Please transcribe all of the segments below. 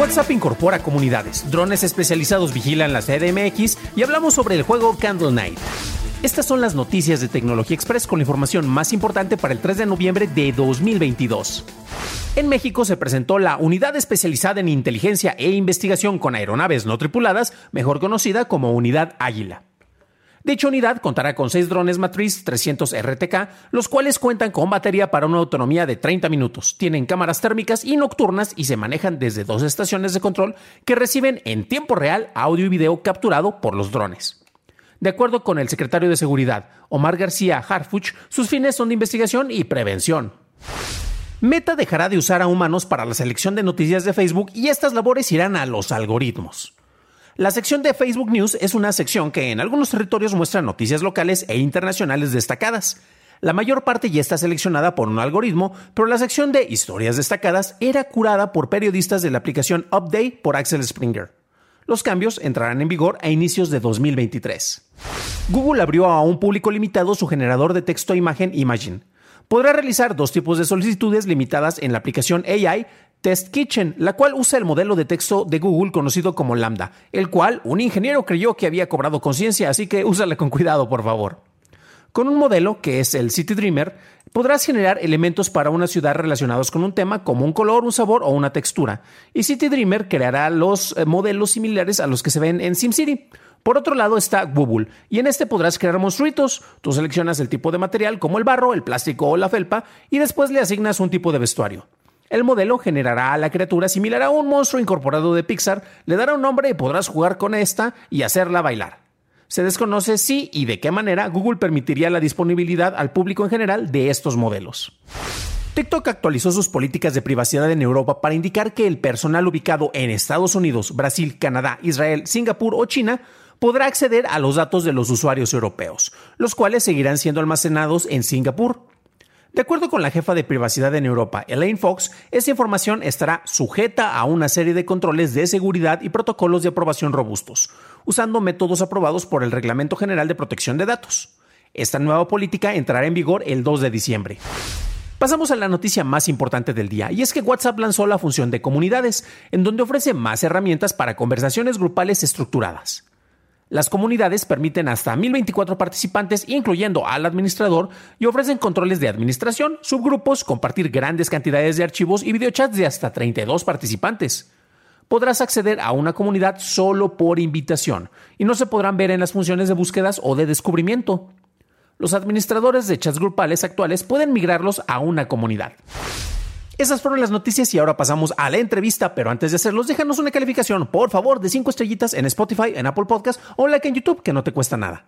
WhatsApp incorpora comunidades, drones especializados vigilan la CDMX y hablamos sobre el juego Candle Night. Estas son las noticias de Tecnología Express con la información más importante para el 3 de noviembre de 2022. En México se presentó la Unidad Especializada en Inteligencia e Investigación con Aeronaves No Tripuladas, mejor conocida como Unidad Águila. Dicha unidad contará con seis drones matriz 300 RTK, los cuales cuentan con batería para una autonomía de 30 minutos, tienen cámaras térmicas y nocturnas y se manejan desde dos estaciones de control que reciben en tiempo real audio y video capturado por los drones. De acuerdo con el secretario de Seguridad, Omar García Harfuch, sus fines son de investigación y prevención. Meta dejará de usar a humanos para la selección de noticias de Facebook y estas labores irán a los algoritmos. La sección de Facebook News es una sección que en algunos territorios muestra noticias locales e internacionales destacadas. La mayor parte ya está seleccionada por un algoritmo, pero la sección de historias destacadas era curada por periodistas de la aplicación Update por Axel Springer. Los cambios entrarán en vigor a inicios de 2023. Google abrió a un público limitado su generador de texto e imagen Imagine. Podrá realizar dos tipos de solicitudes limitadas en la aplicación AI Test Kitchen, la cual usa el modelo de texto de Google conocido como Lambda, el cual un ingeniero creyó que había cobrado conciencia, así que úsala con cuidado, por favor. Con un modelo, que es el City Dreamer, podrás generar elementos para una ciudad relacionados con un tema como un color, un sabor o una textura. Y City Dreamer creará los eh, modelos similares a los que se ven en SimCity. Por otro lado está Google, y en este podrás crear monstruitos. Tú seleccionas el tipo de material como el barro, el plástico o la felpa, y después le asignas un tipo de vestuario. El modelo generará a la criatura similar a un monstruo incorporado de Pixar, le dará un nombre y podrás jugar con esta y hacerla bailar. Se desconoce si y de qué manera Google permitiría la disponibilidad al público en general de estos modelos. TikTok actualizó sus políticas de privacidad en Europa para indicar que el personal ubicado en Estados Unidos, Brasil, Canadá, Israel, Singapur o China podrá acceder a los datos de los usuarios europeos, los cuales seguirán siendo almacenados en Singapur. De acuerdo con la jefa de privacidad en Europa, Elaine Fox, esta información estará sujeta a una serie de controles de seguridad y protocolos de aprobación robustos, usando métodos aprobados por el Reglamento General de Protección de Datos. Esta nueva política entrará en vigor el 2 de diciembre. Pasamos a la noticia más importante del día, y es que WhatsApp lanzó la función de comunidades, en donde ofrece más herramientas para conversaciones grupales estructuradas. Las comunidades permiten hasta 1024 participantes, incluyendo al administrador, y ofrecen controles de administración, subgrupos, compartir grandes cantidades de archivos y videochats de hasta 32 participantes. Podrás acceder a una comunidad solo por invitación y no se podrán ver en las funciones de búsquedas o de descubrimiento. Los administradores de chats grupales actuales pueden migrarlos a una comunidad. Esas fueron las noticias y ahora pasamos a la entrevista, pero antes de hacerlos, déjanos una calificación, por favor, de 5 estrellitas en Spotify, en Apple Podcast o like en YouTube, que no te cuesta nada.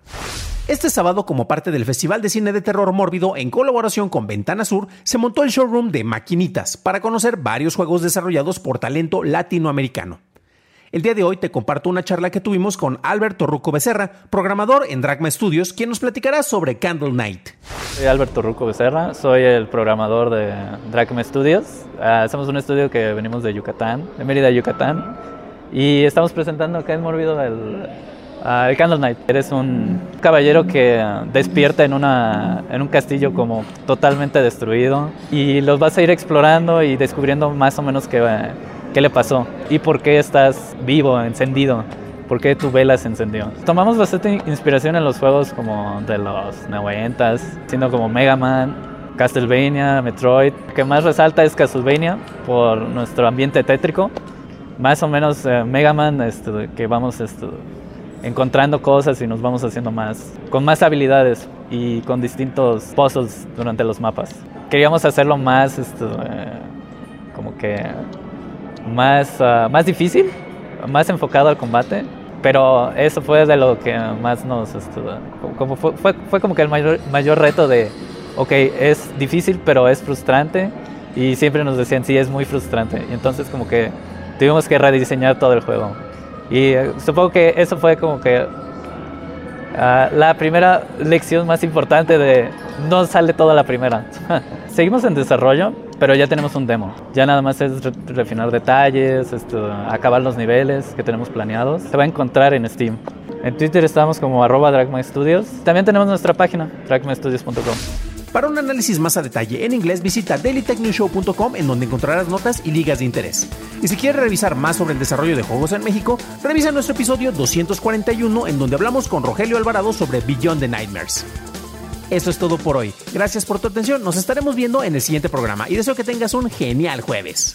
Este sábado, como parte del Festival de Cine de Terror Mórbido, en colaboración con Ventana Sur, se montó el showroom de Maquinitas para conocer varios juegos desarrollados por talento latinoamericano. El día de hoy te comparto una charla que tuvimos con Alberto Ruco Becerra, programador en Dragma Studios, quien nos platicará sobre Candle Night. Soy Alberto Ruco Becerra, soy el programador de Dragma Studios. Uh, somos un estudio que venimos de Yucatán, de Mérida, Yucatán, y estamos presentando acá en Morbido el, uh, el Candle Night. Eres un caballero que despierta en, una, en un castillo como totalmente destruido y los vas a ir explorando y descubriendo más o menos qué qué le pasó y por qué estás vivo, encendido. ¿Por qué tu vela se encendió? Tomamos bastante inspiración en los juegos como de los 90, siendo como Mega Man, Castlevania, Metroid. Lo que más resalta es Castlevania por nuestro ambiente tétrico. Más o menos eh, Mega Man, este, que vamos este, encontrando cosas y nos vamos haciendo más, con más habilidades. y con distintos puzzles durante los mapas. Queríamos hacerlo más, esto, eh, como que más, ah, más difícil, más enfocado al combate, pero eso fue de lo que más nos, esto, como fue, fue, fue, como que el mayor, mayor reto de, ok, es difícil, pero es frustrante, y siempre nos decían, sí, es muy frustrante, y entonces como que tuvimos que rediseñar todo el juego. Y eh, supongo que eso fue como que Ah, la primera lección más importante de no sale toda la primera. Seguimos en desarrollo, pero ya tenemos un demo. Ya nada más es refinar detalles, esto, acabar los niveles que tenemos planeados. Se va a encontrar en Steam. En Twitter estamos como arroba Studios. También tenemos nuestra página, dragmastudios.com. Para un análisis más a detalle en inglés, visita dailytechnewshow.com en donde encontrarás notas y ligas de interés. Y si quieres revisar más sobre el desarrollo de juegos en México, revisa nuestro episodio 241 en donde hablamos con Rogelio Alvarado sobre Beyond the Nightmares. Eso es todo por hoy. Gracias por tu atención. Nos estaremos viendo en el siguiente programa y deseo que tengas un genial jueves.